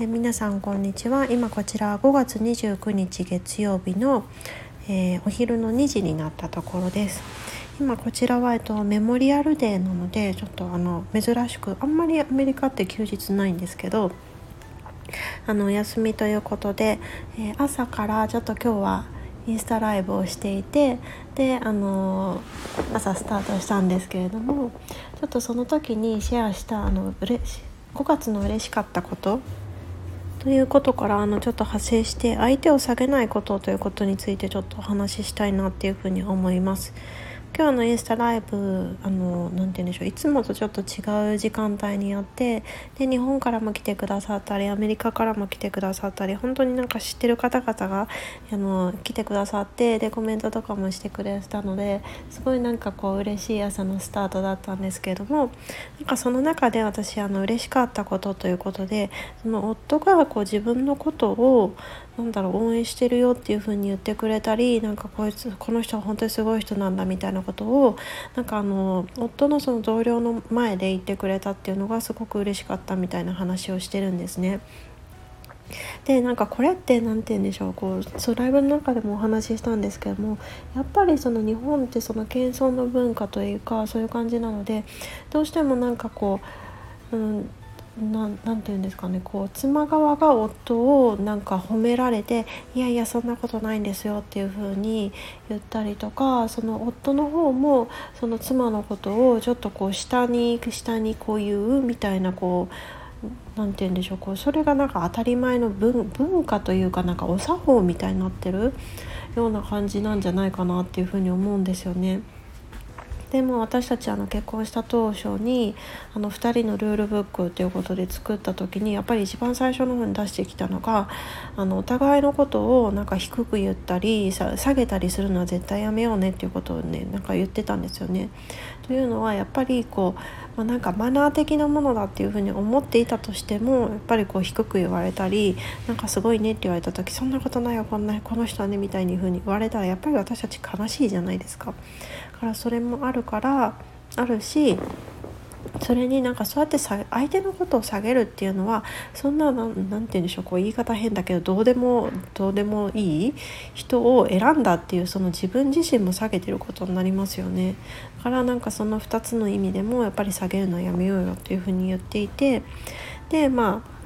え皆さんこんにちは。今こちら5月29日月曜日の、えー、お昼の2時になったところです。今こちらは、えっと、メモリアルデーなのでちょっとあの珍しくあんまりアメリカって休日ないんですけどあの休みということで、えー、朝からちょっと今日はインスタライブをしていてであの朝スタートしたんですけれどもちょっとその時にシェアしたあのうれ5月の嬉しかったことということからあのちょっと派生して相手を下げないことということについてちょっとお話ししたいなっていうふうに思います。今日のインスタライブあのなて言うんでしょういつもとちょっと違う時間帯によってで日本からも来てくださったりアメリカからも来てくださったり本当になんか知ってる方々があの来てくださってでコメントとかもしてくれたのですごいなんかこう嬉しい朝のスタートだったんですけれどもなんかその中で私あの嬉しかったことということでその夫がこう自分のことをなんだろう応援してるよっていう風に言ってくれたりなんかこいつこの人は本当にすごい人なんだみたいなことをなんかあの夫のその同僚の前で言ってくれたっていうのがすごく嬉しかったみたいな話をしてるんですね。でなんかこれって何て言うんでしょうこうそうライブの中でもお話ししたんですけどもやっぱりその日本ってその謙遜の文化というかそういう感じなのでどうしてもなんかこう、うん、ななんて言うんですかねこう妻側が夫をなんか褒められていやいやそんなことないんですよっていう風に言ったりとかその夫の方もその妻のことをちょっとこう下に下にこう言うみたいなこう何て言うんでしょうこうそれがなんか当たり前の文文化というかなんかお作法みたいになってるような感じなんじゃないかなっていうふうに思うんですよね。でも私たちあの結婚した当初にあの2人のルールブックということで作った時にやっぱり一番最初の方に出してきたのがあのお互いのことをなんか低く言ったり下げたりするのは絶対やめようねっていうことをねなんか言ってたんですよね。というのはやっぱりこう、まあ、なんかマナー的なものだっていうふうに思っていたとしてもやっぱりこう低く言われたりなんかすごいねって言われた時そんなことないよこんなこの人はねみたいにふうに言われたらやっぱり私たち悲しいじゃないですか。だからそれもあるからあるしそれになんかそうやってさ相手のことを下げるっていうのはそんな何て言うんでしょうこう言い方変だけどどうでもどうでもいい人を選んだっていうその自分自身も下げてることになりますよね。だからなんかその2つの意味でもやっぱり下げるのはやめようよっていうふうに言っていてでまあ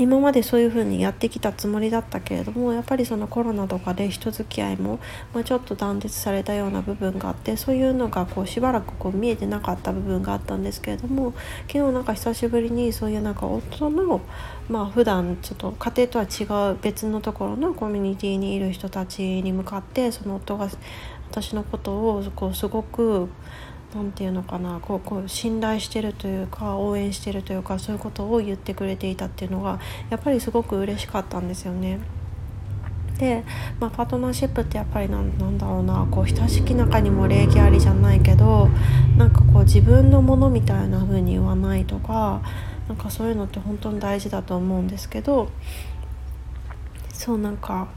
今までそういう風にやってきたつもりだったけれどもやっぱりそのコロナとかで人付き合いも、まあ、ちょっと断絶されたような部分があってそういうのがこうしばらくこう見えてなかった部分があったんですけれども昨日なんか久しぶりにそういうなんか夫のまあ普段ちょっと家庭とは違う別のところのコミュニティにいる人たちに向かってその夫が私のことをこうすごく何て言うのかなこうこう信頼してるというか応援してるというかそういうことを言ってくれていたっていうのがやっぱりすごく嬉しかったんですよね。で、まあ、パートナーシップってやっぱりなんだろうなこう親しき中にも礼儀ありじゃないけどなんかこう自分のものみたいな風に言わないとかなんかそういうのって本当に大事だと思うんですけどそうなんか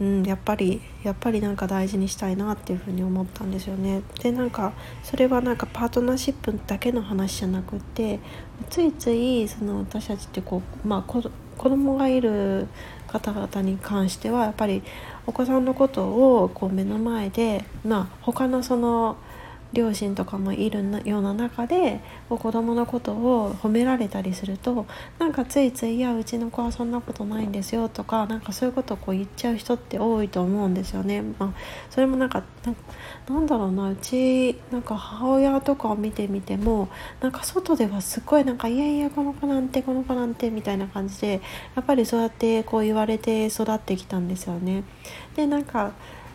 うん、やっぱりやっぱりなんか大事にしたいなっていうふうに思ったんですよね。でなんかそれはなんかパートナーシップだけの話じゃなくってついついその私たちってこう、まあ、子供がいる方々に関してはやっぱりお子さんのことをこう目の前で、まあ、他のその両親とかもいるような中で子供のことを褒められたりするとなんかついつい「いやうちの子はそんなことないんですよ」とかなんかそういうことをこう言っちゃう人って多いと思うんですよね。まあ、それもなんかなんだろうなうちなんか母親とかを見てみてもなんか外ではすっごいなんか「いやいやこの子なんてこの子なんて」みたいな感じでやっぱりそうやってこう言われて育ってきたんですよね。でなんか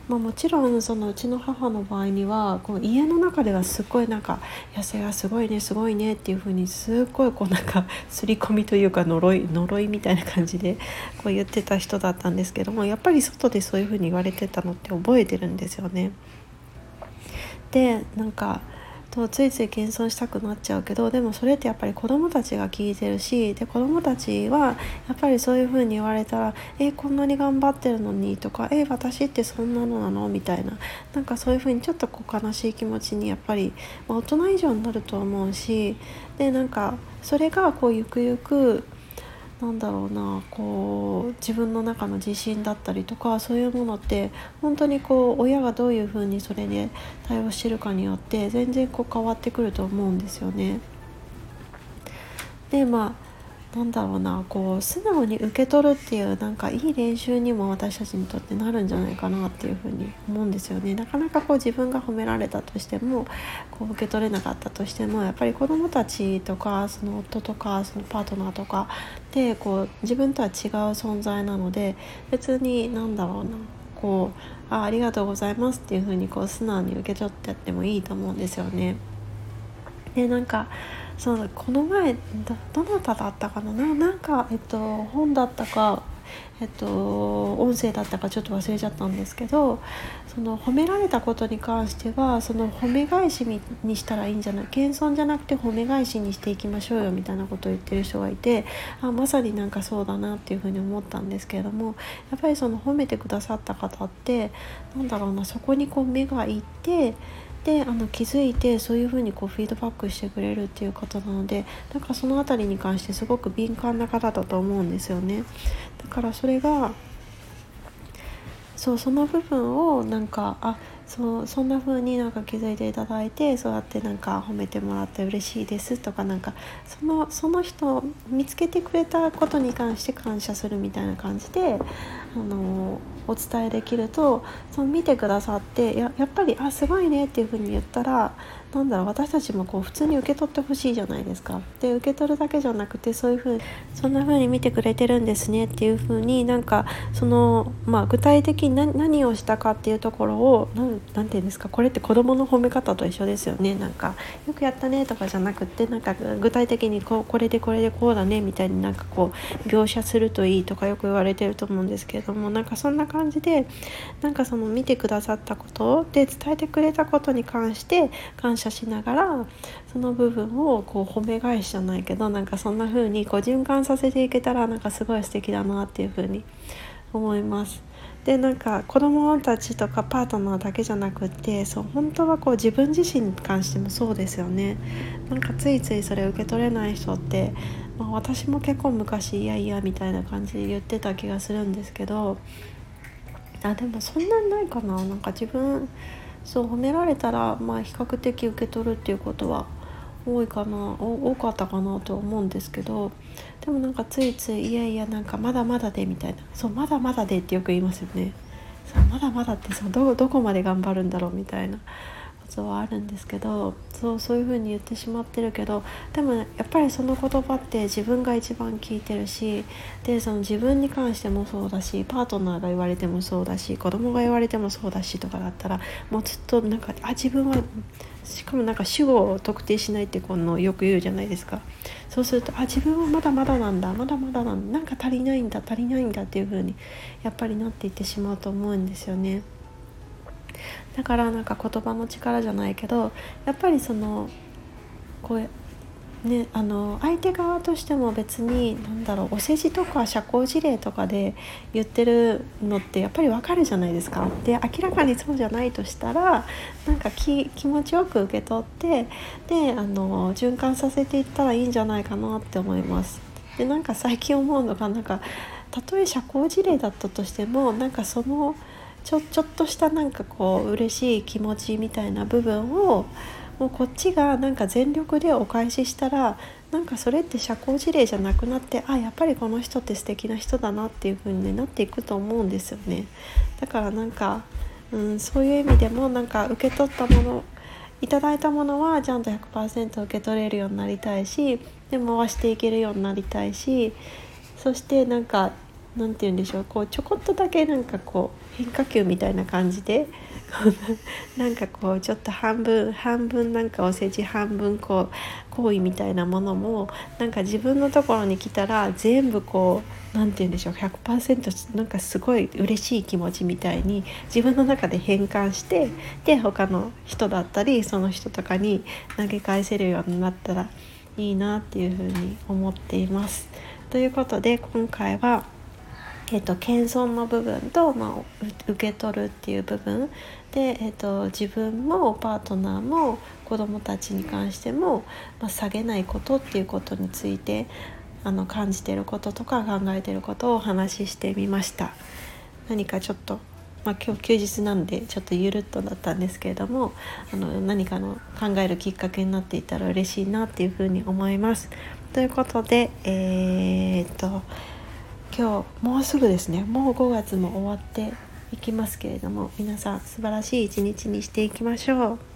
まあ、もちろんそのうちの母の場合にはこう家の中ではすっごいなんか「野生がすごいねすごいね」っていう風にすっごいこうなんか刷り込みというか呪い呪いみたいな感じでこう言ってた人だったんですけどもやっぱり外でそういう風に言われてたのって覚えてるんですよね。でなんかとついつい謙遜したくなっちゃうけどでもそれってやっぱり子どもたちが聞いてるしで子どもたちはやっぱりそういうふうに言われたら「えこんなに頑張ってるのに」とか「え私ってそんなのなの?」みたいななんかそういうふうにちょっとこう悲しい気持ちにやっぱり、まあ、大人以上になると思うしでなんかそれがこうゆくゆくなんだろうなこう自分の中の自信だったりとかそういうものって本当にこう親がどういうふうにそれで対応してるかによって全然こう変わってくると思うんですよね。でまあなんだろうなこう素直に受け取るっていうなんかいい練習にも私たちにとってなるんじゃないかなっていうふうに思うんですよね。なかなかこう自分が褒められたとしてもこう受け取れなかったとしてもやっぱり子どもたちとかその夫とかそのパートナーとかでこう自分とは違う存在なので別に何だろうなこうあありがとうございますっていうふうにこう素直に受け取ってやってもいいと思うんですよね。でなんかそうこの前どなただったかななんか、えっと、本だったか、えっと、音声だったかちょっと忘れちゃったんですけどその褒められたことに関してはその褒め返しにしたらいいんじゃない謙遜じゃなくて褒め返しにしていきましょうよみたいなことを言ってる人がいてあまさになんかそうだなっていうふうに思ったんですけれどもやっぱりその褒めてくださった方ってなんだろうなそこにこう目がいってであの気づいてそういうふうにこうフィードバックしてくれるっていう方なのでなんかその辺りに関してすごく敏感な方だと思うんですよね。だからそれがそうその部分をなんかあそうそんな風になんか気づいていただいてそうやってなんか褒めてもらって嬉しいですとかなんかそのその人見つけてくれたことに関して感謝するみたいな感じであのお伝えできるとその見てくださってややっぱり「あすごいね」っていう風に言ったらなんだろう私たちもこう普通に受け取ってほしいじゃないですか。で受け取るだけじゃなくてそういう風そんな風に見てくれてるんですねっていう風になんかその、まあ、具体的に何をしたかっていうところを何て言うんですかこれって子どもの褒め方と一緒ですよねなんかよくやったねとかじゃなくってなんか具体的にこうこれでこれでこうだねみたいになんかこう描写するといいとかよく言われてると思うんですけれどもなんかそんな感じでなんかその見てくださったことで伝えてくれたことに関して感謝しながらその部分をこう褒め返しじゃないけどなんかそんな風にこう循環させていけたらなんかすごい素敵だなっていう風に思います。でなんか子供たちとかパートナーだけじゃなくってそう本当はこう自分自身に関してもそうですよね。なんかついついそれ受け取れない人って、まあ、私も結構昔いやいやみたいな感じで言ってた気がするんですけどあでもそんなにないかな。なんか自分そう褒められたら、まあ、比較的受け取るっていうことは多いかな多かったかなと思うんですけどでもなんかついついいやいやなんかまだまだでみたいなそうまだまだでってよく言いますよね。そうまだまだってそうどどこまで頑張るんだろうみたいな。ことはあるんですけどそうそういうふうに言ってしまってるけどでもやっぱりその言葉って自分が一番聞いてるしでその自分に関してもそうだしパートナーが言われてもそうだし子供が言われてもそうだしとかだったらもうずっとなんかあ自分はしかもなんか主語を特定しないってこのよく言うじゃないですかそうするとあ自分はまだまだなんだまだまだなんだなんか足りないんだ足りないんだっていう風にやっぱりなっていってしまうと思うんですよね。だからなんか言葉の力じゃないけどやっぱりそのこうね、あの相手側としても別に何だろうお世辞とか社交辞令とかで言ってるのってやっぱりわかるじゃないですか。で明らかにそうじゃないとしたらなんか気持ちよく受け取ってであの循環させていったらいいんじゃないかなって思います。でなんか最近思うのがなんかたとえ社交辞令だったとしてもなんかそのちょちょっとしたなんかこう嬉しい気持ちみたいな部分をもうこっちがなんか全力でお返ししたらなんかそれって社交辞令じゃなくなってあやっぱりこの人って素敵な人だなっていう風に、なっていくと思うんですよね。だからなんか、うん、そういう意味でもなんか受け取ったものいただいたものはちゃんと100%受け取れるようになりたいしで回していけるようになりたいしそしてなんか何て言うんでしょうこうちょこっとだけなんかこう変化球みたいな感じで なんかこうちょっと半分半分なんかお世辞半分こう行為みたいなものもなんか自分のところに来たら全部こう何て言うんでしょう100%なんかすごい嬉しい気持ちみたいに自分の中で変換してで他の人だったりその人とかに投げ返せるようになったらいいなっていうふうに思っています。ということで今回はえーと、謙遜の部分と、まあ、受け取るっていう部分。で、えーと、自分もパートナーも子どもたちに関しても、まあ、下げないことっていうことについてあの感じてることとか考えてることをお話ししてみました。何かちょっと、まあ、今日休日なんでちょっとゆるっとだったんですけれどもあの何かの考えるきっかけになっていたら嬉しいなっていうふうに思います。ということでえー、っと今日もうすぐですねもう5月も終わっていきますけれども皆さん素晴らしい一日にしていきましょう。